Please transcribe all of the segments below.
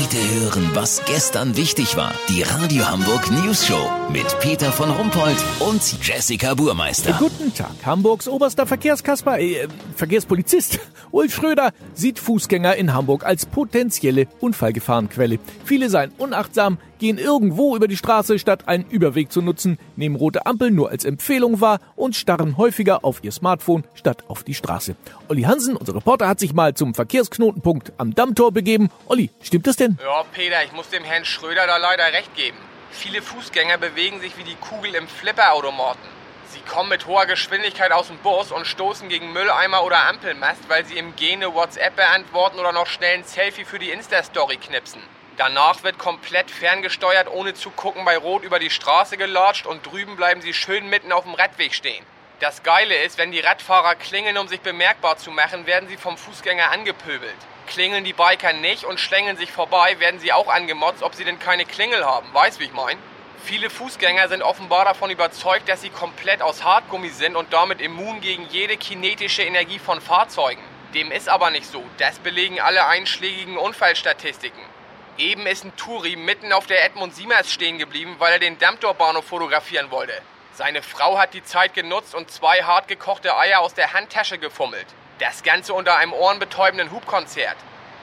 Heute hören, was gestern wichtig war. Die Radio Hamburg News Show mit Peter von Rumpold und Jessica Burmeister. Guten Tag. Hamburgs oberster Verkehrskasper, äh, Verkehrspolizist Ulf Schröder sieht Fußgänger in Hamburg als potenzielle Unfallgefahrenquelle. Viele seien unachtsam, gehen irgendwo über die Straße, statt einen Überweg zu nutzen, nehmen rote Ampeln nur als Empfehlung wahr und starren häufiger auf ihr Smartphone statt auf die Straße. Olli Hansen, unser Reporter, hat sich mal zum Verkehrsknotenpunkt am Dammtor begeben. Olli, stimmt das denn? Ja, Peter, ich muss dem Herrn Schröder da leider recht geben. Viele Fußgänger bewegen sich wie die Kugel im Flipperautomaten. Sie kommen mit hoher Geschwindigkeit aus dem Bus und stoßen gegen Mülleimer oder Ampelmast, weil sie im Gene WhatsApp beantworten oder noch schnell ein Selfie für die Insta-Story knipsen. Danach wird komplett ferngesteuert, ohne zu gucken, bei Rot über die Straße gelatscht und drüben bleiben sie schön mitten auf dem Radweg stehen. Das Geile ist, wenn die Radfahrer klingeln, um sich bemerkbar zu machen, werden sie vom Fußgänger angepöbelt. Klingeln die Biker nicht und schlängeln sich vorbei, werden sie auch angemotzt, ob sie denn keine Klingel haben. Weißt, wie ich mein? Viele Fußgänger sind offenbar davon überzeugt, dass sie komplett aus Hartgummi sind und damit immun gegen jede kinetische Energie von Fahrzeugen. Dem ist aber nicht so. Das belegen alle einschlägigen Unfallstatistiken. Eben ist ein Touri mitten auf der Edmund Siemers stehen geblieben, weil er den Dammtorbahnhof fotografieren wollte. Seine Frau hat die Zeit genutzt und zwei hartgekochte Eier aus der Handtasche gefummelt. Das Ganze unter einem ohrenbetäubenden Hubkonzert.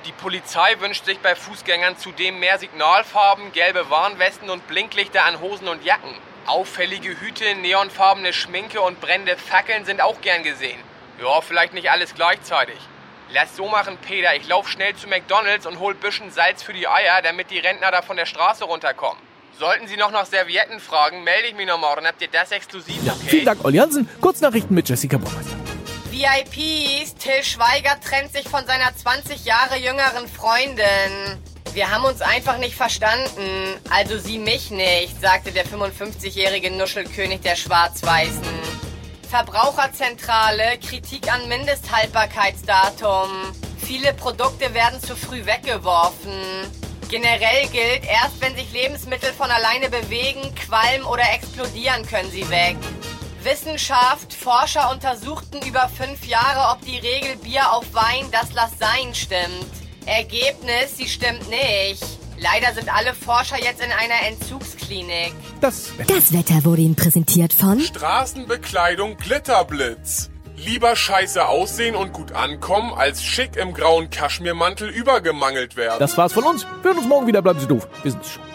Die Polizei wünscht sich bei Fußgängern zudem mehr Signalfarben, gelbe Warnwesten und Blinklichter an Hosen und Jacken. Auffällige Hüte, neonfarbene Schminke und brennende Fackeln sind auch gern gesehen. Ja, vielleicht nicht alles gleichzeitig. Lass so machen, Peter. Ich lauf schnell zu McDonalds und hol bisschen Salz für die Eier, damit die Rentner da von der Straße runterkommen. Sollten Sie noch nach Servietten fragen, melde ich mich noch morgen. Habt ihr das exklusiv, okay? Ja, vielen Dank, Olli Hansen. Kurznachrichten mit Jessica Burmeister. VIPs, Till Schweiger trennt sich von seiner 20 Jahre jüngeren Freundin. Wir haben uns einfach nicht verstanden. Also sie mich nicht, sagte der 55-jährige Nuschelkönig der Schwarz-Weißen. Verbraucherzentrale, Kritik an Mindesthaltbarkeitsdatum. Viele Produkte werden zu früh weggeworfen. Generell gilt, erst wenn sich Lebensmittel von alleine bewegen, qualmen oder explodieren, können sie weg. Wissenschaft, Forscher untersuchten über fünf Jahre, ob die Regel Bier auf Wein, das lass sein stimmt. Ergebnis, sie stimmt nicht. Leider sind alle Forscher jetzt in einer Entzugsklinik. Das Wetter. Das Wetter wurde Ihnen präsentiert von Straßenbekleidung Glitterblitz. Lieber scheiße aussehen und gut ankommen, als schick im grauen Kaschmirmantel übergemangelt werden. Das war's von uns. Wir hören uns morgen wieder. Bleiben Sie doof. Wir sind's schon.